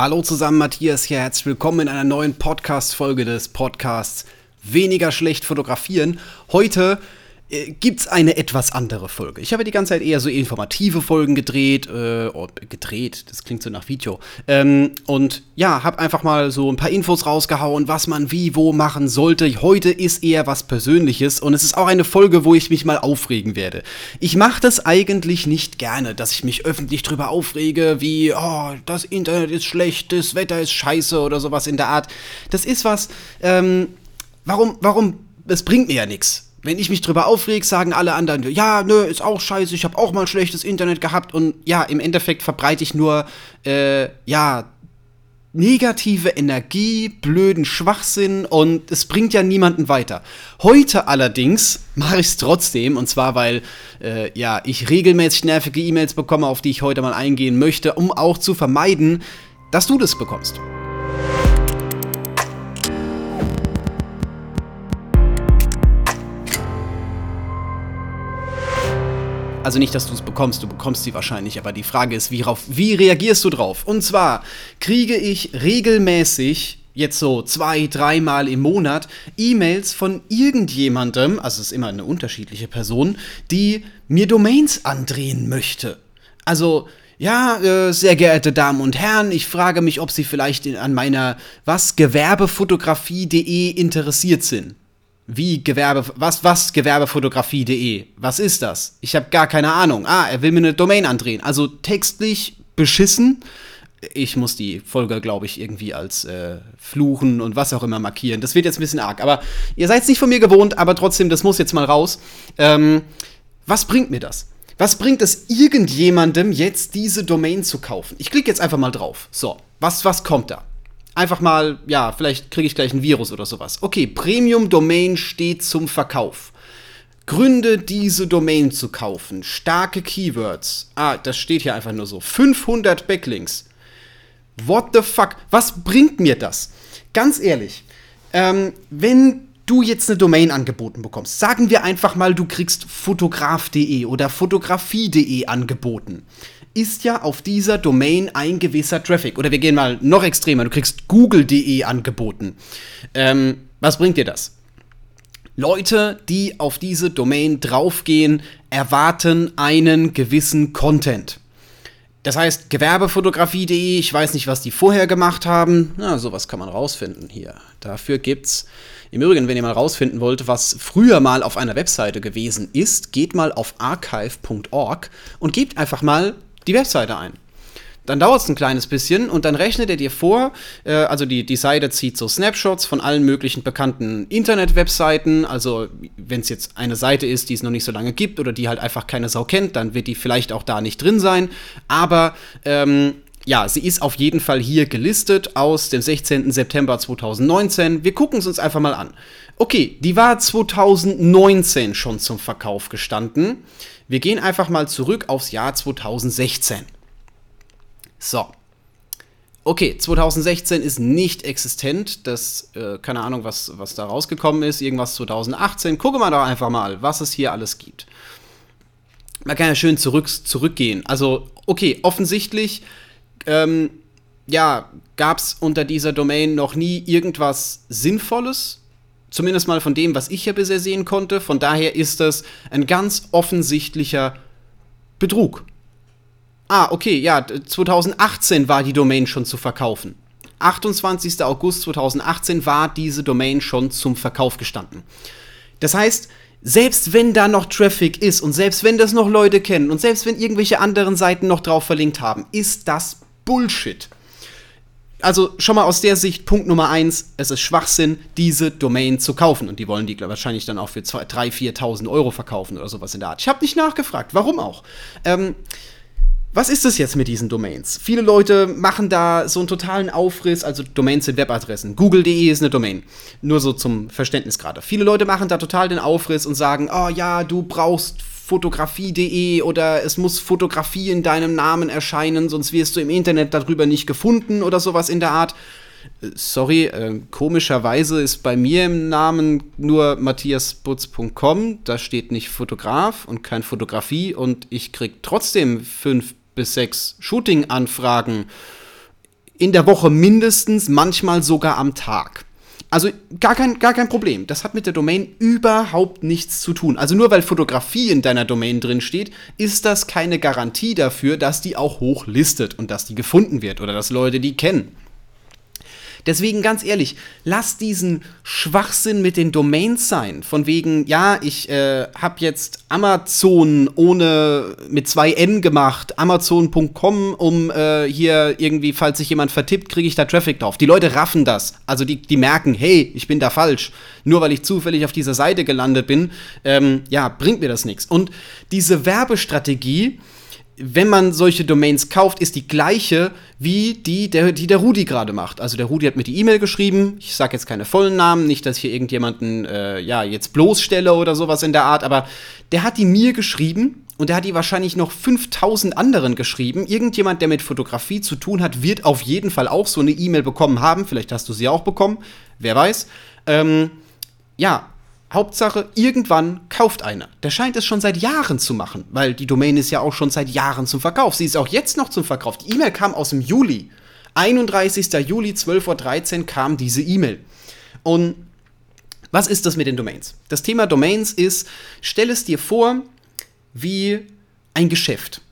Hallo zusammen, Matthias hier. Herzlich willkommen in einer neuen Podcast-Folge des Podcasts Weniger schlecht fotografieren. Heute äh, gibt's eine etwas andere Folge. Ich habe die ganze Zeit eher so informative Folgen gedreht, äh, oh, gedreht, das klingt so nach Video. Ähm, und ja, habe einfach mal so ein paar Infos rausgehauen, was man wie, wo machen sollte. Heute ist eher was Persönliches und es ist auch eine Folge, wo ich mich mal aufregen werde. Ich mache das eigentlich nicht gerne, dass ich mich öffentlich drüber aufrege, wie, oh, das Internet ist schlecht, das Wetter ist scheiße oder sowas in der Art. Das ist was, ähm, warum, warum, es bringt mir ja nichts wenn ich mich drüber aufreg, sagen alle anderen, ja, nö, ist auch scheiße, ich habe auch mal schlechtes Internet gehabt und ja, im Endeffekt verbreite ich nur, äh, ja, negative Energie, blöden Schwachsinn und es bringt ja niemanden weiter. Heute allerdings mache ich es trotzdem und zwar, weil äh, ja, ich regelmäßig nervige E-Mails bekomme, auf die ich heute mal eingehen möchte, um auch zu vermeiden, dass du das bekommst. Also nicht, dass du es bekommst, du bekommst sie wahrscheinlich, aber die Frage ist, wie, rauf, wie reagierst du drauf? Und zwar kriege ich regelmäßig jetzt so zwei, dreimal im Monat E-Mails von irgendjemandem, also es ist immer eine unterschiedliche Person, die mir Domains andrehen möchte. Also, ja, äh, sehr geehrte Damen und Herren, ich frage mich, ob Sie vielleicht in, an meiner was gewerbefotografie.de interessiert sind. Wie Gewerbe, was, was Gewerbefotografie.de? Was ist das? Ich habe gar keine Ahnung. Ah, er will mir eine Domain andrehen. Also textlich beschissen. Ich muss die Folge, glaube ich, irgendwie als äh, Fluchen und was auch immer markieren. Das wird jetzt ein bisschen arg. Aber ihr seid es nicht von mir gewohnt, aber trotzdem, das muss jetzt mal raus. Ähm, was bringt mir das? Was bringt es irgendjemandem jetzt, diese Domain zu kaufen? Ich klicke jetzt einfach mal drauf. So, was, was kommt da? Einfach mal, ja, vielleicht kriege ich gleich ein Virus oder sowas. Okay, Premium Domain steht zum Verkauf. Gründe, diese Domain zu kaufen. Starke Keywords. Ah, das steht hier einfach nur so. 500 Backlinks. What the fuck? Was bringt mir das? Ganz ehrlich, ähm, wenn du jetzt eine Domain angeboten bekommst, sagen wir einfach mal, du kriegst fotograf.de oder fotografie.de angeboten ist ja auf dieser Domain ein gewisser Traffic. Oder wir gehen mal noch extremer, du kriegst google.de angeboten. Ähm, was bringt dir das? Leute, die auf diese Domain draufgehen, erwarten einen gewissen Content. Das heißt, gewerbefotografie.de, ich weiß nicht, was die vorher gemacht haben. Na, sowas kann man rausfinden hier. Dafür gibt's. Im Übrigen, wenn ihr mal rausfinden wollt, was früher mal auf einer Webseite gewesen ist, geht mal auf archive.org und gebt einfach mal die Webseite ein. Dann dauert es ein kleines bisschen und dann rechnet er dir vor, äh, also die, die Seite zieht so Snapshots von allen möglichen bekannten Internet-Webseiten. Also, wenn es jetzt eine Seite ist, die es noch nicht so lange gibt oder die halt einfach keine Sau kennt, dann wird die vielleicht auch da nicht drin sein. Aber ähm, ja, sie ist auf jeden Fall hier gelistet aus dem 16. September 2019. Wir gucken es uns einfach mal an. Okay, die war 2019 schon zum Verkauf gestanden. Wir gehen einfach mal zurück aufs Jahr 2016. So. Okay, 2016 ist nicht existent. Das, äh, keine Ahnung, was, was da rausgekommen ist. Irgendwas 2018. Gucken wir doch einfach mal, was es hier alles gibt. Man kann ja schön zurück, zurückgehen. Also, okay, offensichtlich, ähm, ja, gab es unter dieser Domain noch nie irgendwas Sinnvolles Zumindest mal von dem, was ich ja bisher sehen konnte. Von daher ist das ein ganz offensichtlicher Betrug. Ah, okay, ja, 2018 war die Domain schon zu verkaufen. 28. August 2018 war diese Domain schon zum Verkauf gestanden. Das heißt, selbst wenn da noch Traffic ist und selbst wenn das noch Leute kennen und selbst wenn irgendwelche anderen Seiten noch drauf verlinkt haben, ist das Bullshit also schon mal aus der Sicht, Punkt Nummer eins, es ist Schwachsinn, diese Domain zu kaufen. Und die wollen die wahrscheinlich dann auch für 3.000, 4.000 Euro verkaufen oder sowas in der Art. Ich habe nicht nachgefragt, warum auch. Ähm, was ist es jetzt mit diesen Domains? Viele Leute machen da so einen totalen Aufriss, also Domains sind Webadressen. Google.de ist eine Domain. Nur so zum Verständnis gerade. Viele Leute machen da total den Aufriss und sagen, oh ja, du brauchst fotografie.de oder es muss Fotografie in deinem Namen erscheinen, sonst wirst du im Internet darüber nicht gefunden oder sowas in der Art. Äh, sorry, äh, komischerweise ist bei mir im Namen nur matthiasbutz.com, da steht nicht Fotograf und kein Fotografie und ich krieg trotzdem fünf bis sechs Shooting-Anfragen in der Woche mindestens, manchmal sogar am Tag. Also gar kein, gar kein Problem. Das hat mit der Domain überhaupt nichts zu tun. Also nur weil Fotografie in deiner Domain drin steht, ist das keine Garantie dafür, dass die auch hochlistet und dass die gefunden wird oder dass Leute die kennen. Deswegen ganz ehrlich, lass diesen Schwachsinn mit den Domains sein. Von wegen, ja, ich äh, habe jetzt Amazon ohne mit zwei N gemacht, Amazon.com, um äh, hier irgendwie, falls sich jemand vertippt, kriege ich da Traffic drauf. Die Leute raffen das. Also die, die merken, hey, ich bin da falsch. Nur weil ich zufällig auf dieser Seite gelandet bin, ähm, ja, bringt mir das nichts. Und diese Werbestrategie, wenn man solche Domains kauft, ist die gleiche wie die, der, die der Rudi gerade macht. Also der Rudi hat mir die E-Mail geschrieben. Ich sage jetzt keine vollen Namen, nicht, dass ich hier irgendjemanden äh, ja jetzt bloßstelle oder sowas in der Art, aber der hat die mir geschrieben und der hat die wahrscheinlich noch 5000 anderen geschrieben. Irgendjemand, der mit Fotografie zu tun hat, wird auf jeden Fall auch so eine E-Mail bekommen haben. Vielleicht hast du sie auch bekommen, wer weiß. Ähm, ja, Hauptsache, irgendwann kauft einer. Der scheint es schon seit Jahren zu machen, weil die Domain ist ja auch schon seit Jahren zum Verkauf. Sie ist auch jetzt noch zum Verkauf. Die E-Mail kam aus dem Juli. 31. Juli, 12.13 Uhr kam diese E-Mail. Und was ist das mit den Domains? Das Thema Domains ist, stell es dir vor wie ein Geschäft.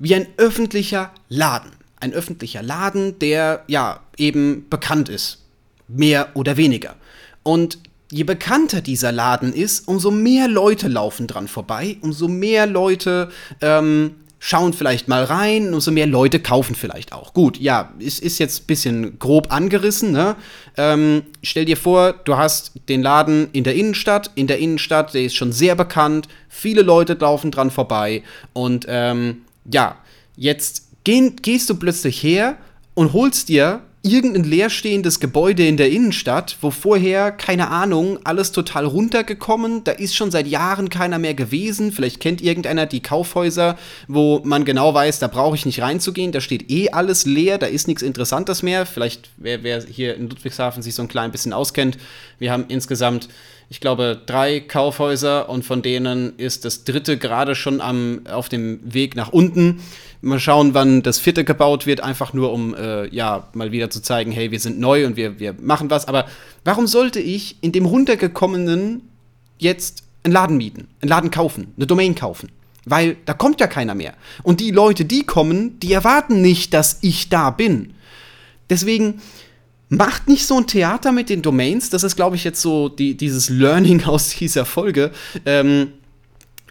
Wie ein öffentlicher Laden. Ein öffentlicher Laden, der ja eben bekannt ist. Mehr oder weniger. Und je bekannter dieser Laden ist, umso mehr Leute laufen dran vorbei, umso mehr Leute ähm, schauen vielleicht mal rein, umso mehr Leute kaufen vielleicht auch. Gut, ja, es ist jetzt ein bisschen grob angerissen. Ne? Ähm, stell dir vor, du hast den Laden in der Innenstadt. In der Innenstadt, der ist schon sehr bekannt. Viele Leute laufen dran vorbei. Und ähm, ja, jetzt geh, gehst du plötzlich her und holst dir irgendein leerstehendes Gebäude in der Innenstadt, wo vorher, keine Ahnung, alles total runtergekommen, da ist schon seit Jahren keiner mehr gewesen. Vielleicht kennt irgendeiner die Kaufhäuser, wo man genau weiß, da brauche ich nicht reinzugehen, da steht eh alles leer, da ist nichts Interessantes mehr. Vielleicht, wer, wer hier in Ludwigshafen sich so ein klein bisschen auskennt, wir haben insgesamt ich glaube, drei Kaufhäuser und von denen ist das dritte gerade schon am, auf dem Weg nach unten. Mal schauen, wann das vierte gebaut wird, einfach nur um äh, ja mal wieder zu zeigen, hey, wir sind neu und wir, wir machen was. Aber warum sollte ich in dem runtergekommenen jetzt einen Laden mieten, einen Laden kaufen, eine Domain kaufen? Weil da kommt ja keiner mehr. Und die Leute, die kommen, die erwarten nicht, dass ich da bin. Deswegen, Macht nicht so ein Theater mit den Domains. Das ist, glaube ich, jetzt so die, dieses Learning aus dieser Folge. Ähm,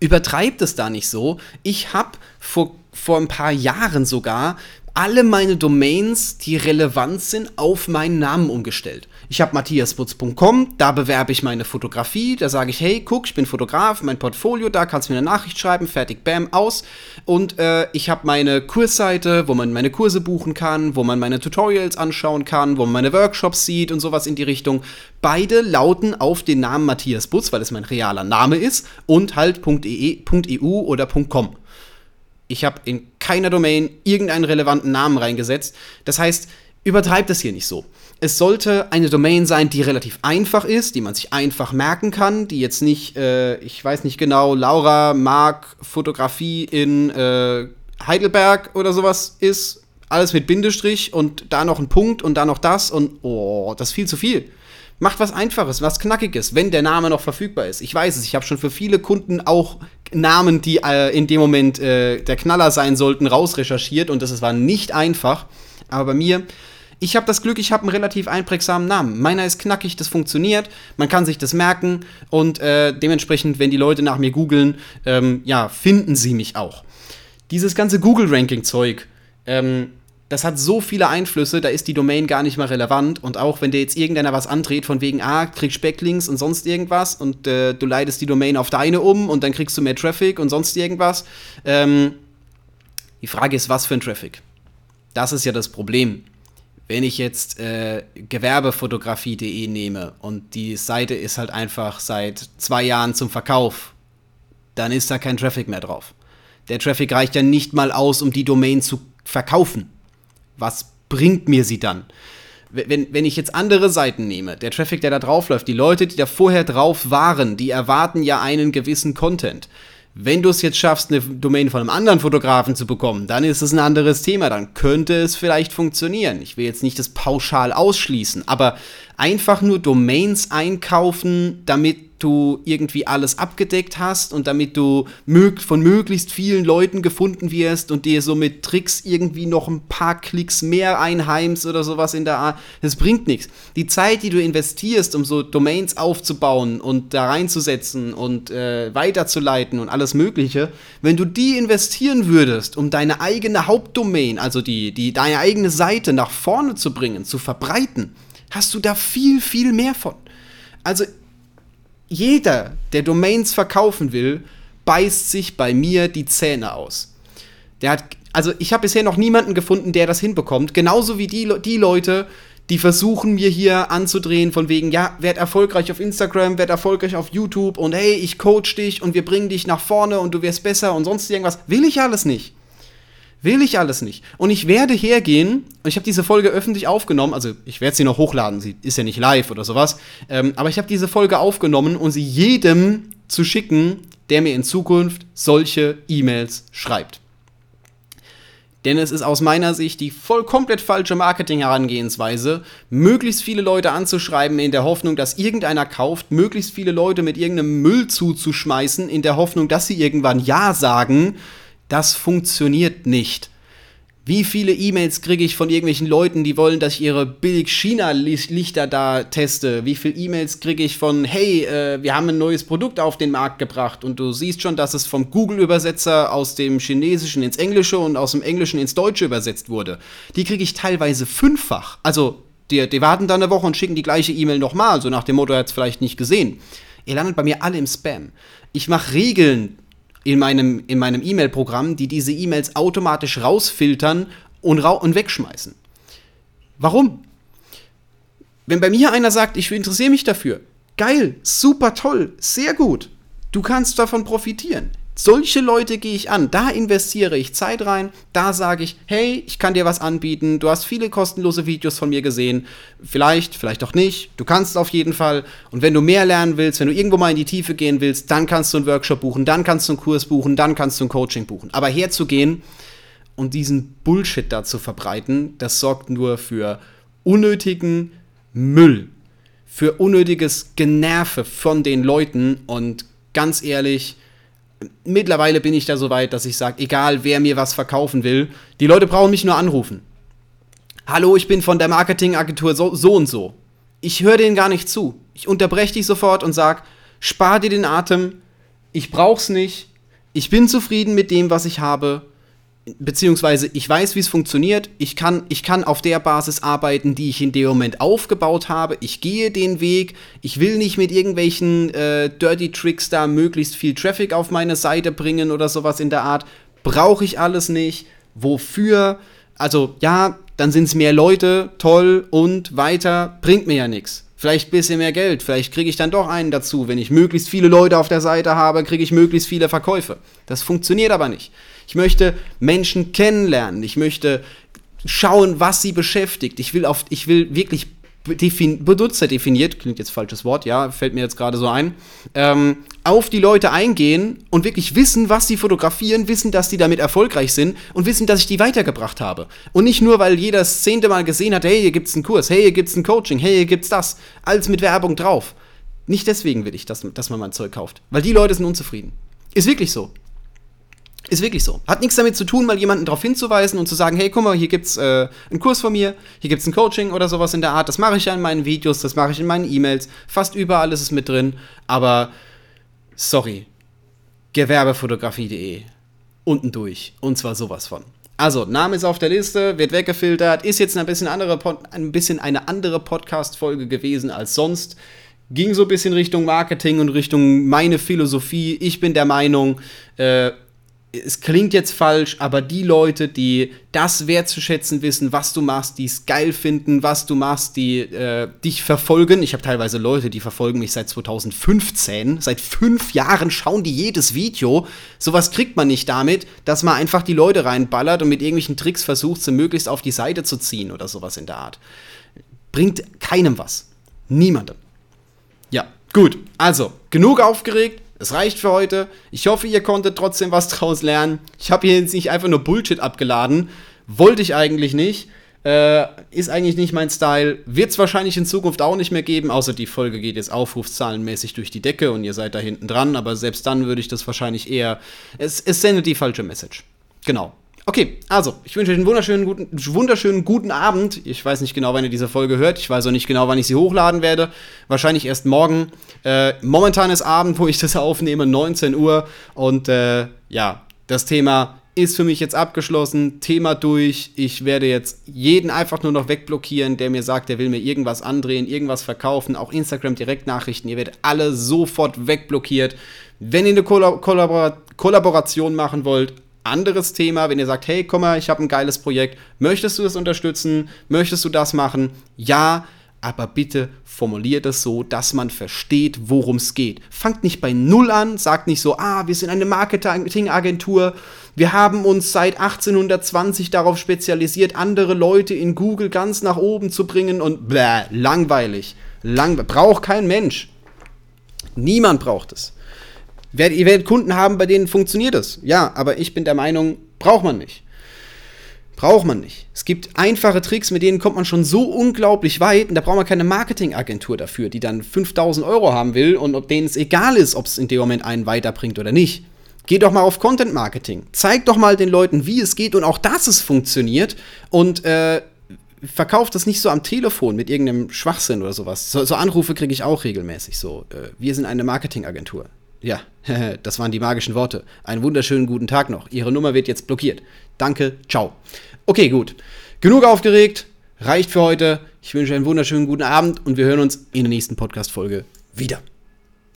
übertreibt es da nicht so. Ich habe vor, vor ein paar Jahren sogar alle meine Domains, die relevant sind, auf meinen Namen umgestellt. Ich habe matthiasputz.com, da bewerbe ich meine Fotografie, da sage ich, hey, guck, ich bin Fotograf, mein Portfolio, da kannst du mir eine Nachricht schreiben, fertig, bam, aus. Und äh, ich habe meine Kursseite, wo man meine Kurse buchen kann, wo man meine Tutorials anschauen kann, wo man meine Workshops sieht und sowas in die Richtung. Beide lauten auf den Namen Matthias Butz, weil es mein realer Name ist, und halt .eu oder .com ich habe in keiner Domain irgendeinen relevanten Namen reingesetzt. Das heißt, übertreibt es hier nicht so. Es sollte eine Domain sein, die relativ einfach ist, die man sich einfach merken kann, die jetzt nicht, äh, ich weiß nicht genau, Laura mag Fotografie in äh, Heidelberg oder sowas ist. Alles mit Bindestrich und da noch ein Punkt und da noch das und oh, das ist viel zu viel. Macht was Einfaches, was Knackiges, wenn der Name noch verfügbar ist. Ich weiß es, ich habe schon für viele Kunden auch Namen, die äh, in dem Moment äh, der Knaller sein sollten, rausrecherchiert und das war nicht einfach. Aber bei mir, ich habe das Glück, ich habe einen relativ einprägsamen Namen. Meiner ist knackig, das funktioniert, man kann sich das merken und äh, dementsprechend, wenn die Leute nach mir googeln, ähm, ja, finden sie mich auch. Dieses ganze Google-Ranking-Zeug, ähm, das hat so viele Einflüsse, da ist die Domain gar nicht mehr relevant. Und auch wenn dir jetzt irgendeiner was andreht, von wegen, ah, kriegst Backlinks und sonst irgendwas und äh, du leitest die Domain auf deine um und dann kriegst du mehr Traffic und sonst irgendwas. Ähm, die Frage ist, was für ein Traffic? Das ist ja das Problem. Wenn ich jetzt äh, gewerbefotografie.de nehme und die Seite ist halt einfach seit zwei Jahren zum Verkauf, dann ist da kein Traffic mehr drauf. Der Traffic reicht ja nicht mal aus, um die Domain zu verkaufen was bringt mir sie dann? Wenn, wenn ich jetzt andere Seiten nehme, der Traffic, der da drauf läuft, die Leute, die da vorher drauf waren, die erwarten ja einen gewissen Content. Wenn du es jetzt schaffst, eine Domain von einem anderen Fotografen zu bekommen, dann ist es ein anderes Thema. Dann könnte es vielleicht funktionieren. Ich will jetzt nicht das pauschal ausschließen, aber einfach nur Domains einkaufen, damit du irgendwie alles abgedeckt hast und damit du mög von möglichst vielen Leuten gefunden wirst und dir so mit Tricks irgendwie noch ein paar Klicks mehr einheimst oder sowas in der Art, das bringt nichts. Die Zeit, die du investierst, um so Domains aufzubauen und da reinzusetzen und äh, weiterzuleiten und alles Mögliche, wenn du die investieren würdest, um deine eigene Hauptdomain, also die, die, deine eigene Seite nach vorne zu bringen, zu verbreiten, hast du da viel, viel mehr von. Also jeder, der Domains verkaufen will, beißt sich bei mir die Zähne aus. Der hat, also ich habe bisher noch niemanden gefunden, der das hinbekommt. Genauso wie die, die Leute, die versuchen mir hier anzudrehen von wegen, ja, werd erfolgreich auf Instagram, werd erfolgreich auf YouTube und hey, ich coach dich und wir bringen dich nach vorne und du wirst besser und sonst irgendwas. Will ich alles nicht. Will ich alles nicht. Und ich werde hergehen, und ich habe diese Folge öffentlich aufgenommen, also ich werde sie noch hochladen, sie ist ja nicht live oder sowas, ähm, aber ich habe diese Folge aufgenommen und sie jedem zu schicken, der mir in Zukunft solche E-Mails schreibt. Denn es ist aus meiner Sicht die voll komplett falsche Marketing-Herangehensweise, möglichst viele Leute anzuschreiben in der Hoffnung, dass irgendeiner kauft, möglichst viele Leute mit irgendeinem Müll zuzuschmeißen, in der Hoffnung, dass sie irgendwann Ja sagen das funktioniert nicht. Wie viele E-Mails kriege ich von irgendwelchen Leuten, die wollen, dass ich ihre Billig-China-Lichter da teste? Wie viele E-Mails kriege ich von, hey, äh, wir haben ein neues Produkt auf den Markt gebracht und du siehst schon, dass es vom Google-Übersetzer aus dem Chinesischen ins Englische und aus dem Englischen ins Deutsche übersetzt wurde. Die kriege ich teilweise fünffach. Also, die, die warten dann eine Woche und schicken die gleiche E-Mail nochmal, so nach dem Motto, er hat es vielleicht nicht gesehen. Ihr landet bei mir alle im Spam. Ich mache Regeln in meinem in meinem E-Mail-Programm, die diese E-Mails automatisch rausfiltern und, ra und wegschmeißen. Warum? Wenn bei mir einer sagt, ich interessiere mich dafür, geil, super toll, sehr gut, du kannst davon profitieren. Solche Leute gehe ich an, da investiere ich Zeit rein, da sage ich, hey, ich kann dir was anbieten, du hast viele kostenlose Videos von mir gesehen, vielleicht, vielleicht auch nicht, du kannst auf jeden Fall. Und wenn du mehr lernen willst, wenn du irgendwo mal in die Tiefe gehen willst, dann kannst du einen Workshop buchen, dann kannst du einen Kurs buchen, dann kannst du ein Coaching buchen. Aber herzugehen und diesen Bullshit da zu verbreiten, das sorgt nur für unnötigen Müll, für unnötiges Generve von den Leuten. Und ganz ehrlich, mittlerweile bin ich da so weit, dass ich sage, egal wer mir was verkaufen will, die Leute brauchen mich nur anrufen. Hallo, ich bin von der Marketingagentur so, so und so. Ich höre denen gar nicht zu. Ich unterbreche dich sofort und sage, spar dir den Atem, ich brauch's nicht, ich bin zufrieden mit dem, was ich habe beziehungsweise ich weiß, wie es funktioniert. Ich kann, ich kann auf der Basis arbeiten, die ich in dem Moment aufgebaut habe. Ich gehe den Weg. Ich will nicht mit irgendwelchen äh, Dirty Tricks da möglichst viel Traffic auf meine Seite bringen oder sowas in der Art. Brauche ich alles nicht. Wofür? Also ja, dann sind es mehr Leute, toll und weiter, bringt mir ja nichts. Vielleicht ein bisschen mehr Geld, vielleicht kriege ich dann doch einen dazu. Wenn ich möglichst viele Leute auf der Seite habe, kriege ich möglichst viele Verkäufe. Das funktioniert aber nicht. Ich möchte Menschen kennenlernen. Ich möchte schauen, was sie beschäftigt. Ich will, auf, ich will wirklich defin Benutzer definiert, klingt jetzt falsches Wort, ja, fällt mir jetzt gerade so ein, ähm, auf die Leute eingehen und wirklich wissen, was sie fotografieren, wissen, dass die damit erfolgreich sind und wissen, dass ich die weitergebracht habe. Und nicht nur, weil jeder das zehnte Mal gesehen hat, hey, hier gibt's einen Kurs, hey, hier gibt's ein Coaching, hey, hier gibt's das. Alles mit Werbung drauf. Nicht deswegen will ich, dass, dass man mein Zeug kauft. Weil die Leute sind unzufrieden. Ist wirklich so. Ist wirklich so. Hat nichts damit zu tun, mal jemanden darauf hinzuweisen und zu sagen, hey, guck mal, hier gibt's äh, einen Kurs von mir, hier gibt's ein Coaching oder sowas in der Art. Das mache ich ja in meinen Videos, das mache ich in meinen E-Mails. Fast überall ist es mit drin. Aber sorry, gewerbefotografie.de unten durch. Und zwar sowas von. Also, Name ist auf der Liste, wird weggefiltert, ist jetzt ein bisschen, andere, ein bisschen eine andere Podcast-Folge gewesen als sonst. Ging so ein bisschen Richtung Marketing und Richtung meine Philosophie. Ich bin der Meinung, äh, es klingt jetzt falsch, aber die Leute, die das wertzuschätzen wissen, was du machst, die es geil finden, was du machst, die äh, dich verfolgen. Ich habe teilweise Leute, die verfolgen mich seit 2015. Seit fünf Jahren schauen die jedes Video. Sowas kriegt man nicht damit, dass man einfach die Leute reinballert und mit irgendwelchen Tricks versucht, sie möglichst auf die Seite zu ziehen oder sowas in der Art. Bringt keinem was. Niemandem. Ja, gut. Also, genug aufgeregt Es reicht für heute. Ich hoffe, ihr konntet trotzdem was draus lernen. Ich habe hier jetzt nicht einfach nur Bullshit abgeladen. Wollte ich eigentlich nicht. Äh, ist eigentlich nicht mein Style. Wird es wahrscheinlich in Zukunft auch nicht mehr geben, außer die Folge geht jetzt aufrufszahlenmäßig durch die Decke und ihr seid da hinten dran. Aber selbst dann würde ich das wahrscheinlich eher. Es, es sendet die falsche Message. Genau. Okay, also, ich wünsche euch einen wunderschönen guten, wunderschönen guten Abend. Ich weiß nicht genau, wann ihr diese Folge hört. Ich weiß auch nicht genau, wann ich sie hochladen werde. Wahrscheinlich erst morgen. Äh, momentan ist Abend, wo ich das aufnehme, 19 Uhr. Und äh, ja, das Thema ist für mich jetzt abgeschlossen. Thema durch. Ich werde jetzt jeden einfach nur noch wegblockieren, der mir sagt, der will mir irgendwas andrehen, irgendwas verkaufen. Auch Instagram-Direktnachrichten. Ihr werdet alle sofort wegblockiert. Wenn ihr eine Kollabor Kollaboration machen wollt, anderes Thema, wenn ihr sagt, hey, komm mal, ich habe ein geiles Projekt, möchtest du das unterstützen? Möchtest du das machen? Ja, aber bitte formuliert es so, dass man versteht, worum es geht. Fangt nicht bei Null an, sagt nicht so, ah, wir sind eine Marketingagentur, wir haben uns seit 1820 darauf spezialisiert, andere Leute in Google ganz nach oben zu bringen und bläh, langweilig. Lang, braucht kein Mensch. Niemand braucht es. Ihr werdet Kunden haben, bei denen funktioniert es. Ja, aber ich bin der Meinung, braucht man nicht. Braucht man nicht. Es gibt einfache Tricks, mit denen kommt man schon so unglaublich weit und da braucht man keine Marketingagentur dafür, die dann 5000 Euro haben will und ob denen es egal ist, ob es in dem Moment einen weiterbringt oder nicht. Geht doch mal auf Content Marketing. Zeigt doch mal den Leuten, wie es geht und auch, dass es funktioniert und äh, verkauft das nicht so am Telefon mit irgendeinem Schwachsinn oder sowas. So, so Anrufe kriege ich auch regelmäßig so. Äh, wir sind eine Marketingagentur. Ja, das waren die magischen Worte. Einen wunderschönen guten Tag noch. Ihre Nummer wird jetzt blockiert. Danke, ciao. Okay, gut. Genug aufgeregt. Reicht für heute. Ich wünsche einen wunderschönen guten Abend und wir hören uns in der nächsten Podcast-Folge wieder.